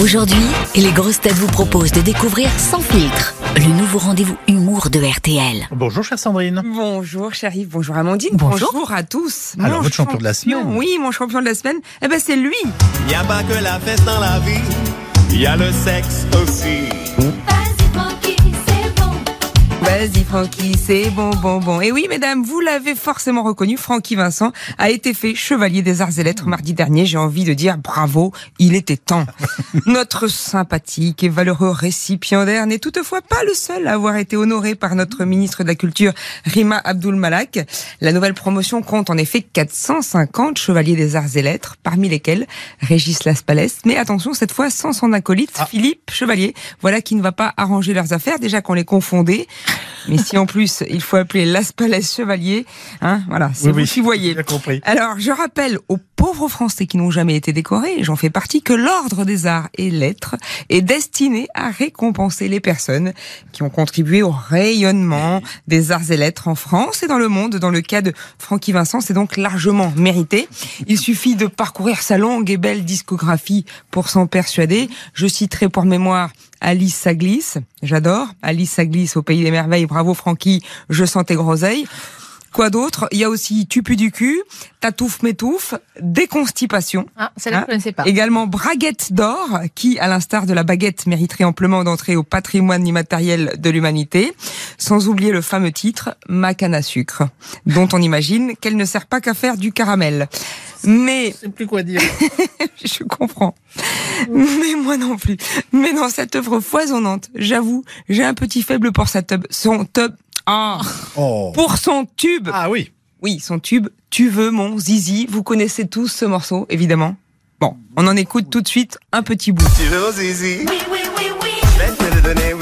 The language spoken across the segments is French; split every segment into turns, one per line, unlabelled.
Aujourd'hui, les grosses têtes vous proposent de découvrir Sans filtre, le nouveau rendez-vous humour de RTL.
Bonjour chère Sandrine.
Bonjour chérie, bonjour Amandine,
Bonjour.
à tous.
Alors,
Mon
votre champion de la semaine.
Oui, mon champion de la semaine, eh ben c'est lui.
Y a pas que la fête dans la vie, y a le sexe aussi.
Vas-y Francky, c'est bon, bon, bon. Et oui mesdames, vous l'avez forcément reconnu, Francky Vincent a été fait chevalier des arts et lettres mardi dernier. J'ai envie de dire bravo, il était temps. notre sympathique et valeureux récipiendaire n'est toutefois pas le seul à avoir été honoré par notre ministre de la Culture, Rima Abdul Malak. La nouvelle promotion compte en effet 450 chevaliers des arts et lettres, parmi lesquels Régis Laspalès. Mais attention, cette fois sans son acolyte, Philippe Chevalier. Voilà qui ne va pas arranger leurs affaires, déjà qu'on les confondait. Mais si en plus il faut appeler Laspalès Chevalier, hein, voilà, c'est
Oui,
vous
oui,
qui voyez.
bien compris.
Alors, je rappelle aux pauvres Français qui n'ont jamais été décorés, et j'en fais partie, que l'Ordre des Arts et Lettres est destiné à récompenser les personnes qui ont contribué au rayonnement des arts et lettres en France et dans le monde. Dans le cas de Francky Vincent, c'est donc largement mérité. Il suffit de parcourir sa longue et belle discographie pour s'en persuader. Je citerai pour mémoire Alice Saglis, j'adore. Alice Saglis au Pays des Merveilles, bravo Francky, je sens tes groseilles. Quoi d'autre? Il y a aussi Tupu du cul, Tatouf m'étouffe, Déconstipation.
Ah, celle-là,
Hein?
je ne sais pas.
Également Braguette d'or, qui, à l'instar de la baguette, mériterait amplement d'entrer au patrimoine immatériel de l'humanité. Sans oublier le fameux titre Ma canne à sucre, dont on imagine qu'elle ne sert pas qu'à faire du caramel. Mais
Je sais plus quoi dire.
je comprends. Mais moi non plus. Mais dans cette œuvre foisonnante, j'avoue, j'ai un petit faible pour sa tub, son tub. Ah,
Oh.
pour son tube.
Ah oui.
Oui, son tube. Tu veux mon zizi. Vous connaissez tous ce morceau, évidemment. Bon, on en écoute tout de suite un petit bout.
Tu veux mon zizi? Oui, oui, oui, oui. Je vais te le donner, oui,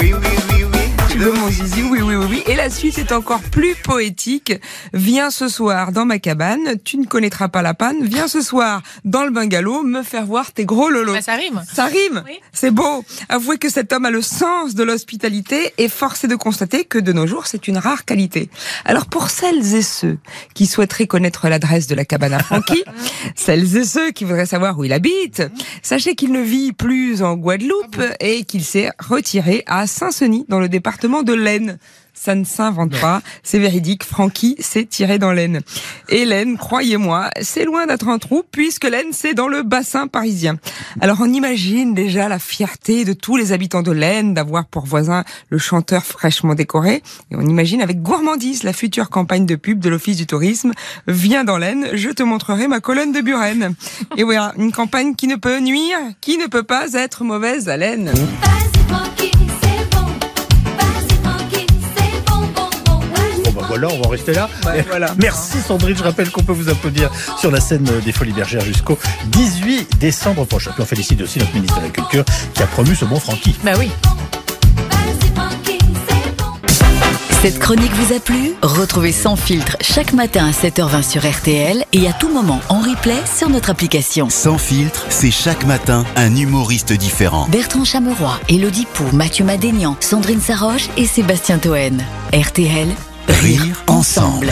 oui, oui,
veux mon zizi Oui, oui, oui, oui. Et la suite est encore plus poétique. Viens ce soir dans ma cabane. Tu ne connaîtras pas la panne. Viens ce soir dans le bungalow me faire voir tes gros lolos.
Bah, ça rime.
Ça rime
Oui.
C'est beau Avouez que cet homme a le sens de l'hospitalité et force est de constater que de nos jours, c'est une rare qualité. Alors pour celles et ceux qui souhaiteraient connaître l'adresse de la cabane à Francky, celles et ceux qui voudraient savoir où il habite, sachez qu'il ne vit plus en Guadeloupe et qu'il s'est retiré à Saint-Senis dans le département de l'Aisne. Ça ne s'invente pas, c'est véridique, Francky s'est tiré dans l'Aisne. Et l'Aisne, croyez-moi, c'est loin d'être un trou puisque l'Aisne, c'est dans le bassin parisien. Alors on imagine déjà la fierté de tous les habitants de l'Aisne d'avoir pour voisin le chanteur fraîchement décoré. Et on imagine avec gourmandise la future campagne de pub de l'Office du tourisme. Viens dans l'Aisne, je te montrerai ma colonne de Buren. Et voilà, une campagne qui ne peut nuire, qui ne peut pas être mauvaise à l'Aisne.
Voilà, on va en rester là.
Ouais, voilà.
Merci Sandrine, je rappelle qu'on peut vous applaudir sur la scène des Folies Bergères jusqu'au 18 décembre prochain. Puis on félicite aussi notre ministre de la Culture qui a promu ce bon Francky.
Bah oui.
Cette chronique vous a plu? Retrouvez Sans filtre chaque matin à 7h20 sur RTL et à tout moment en replay sur notre application.
Sans filtre, c'est chaque matin un humoriste différent.
Bertrand Chameroy, Elodie Pou, Mathieu Madénian, Sandrine Saroche et Sébastien Toen. RTL,
Rire
ensemble.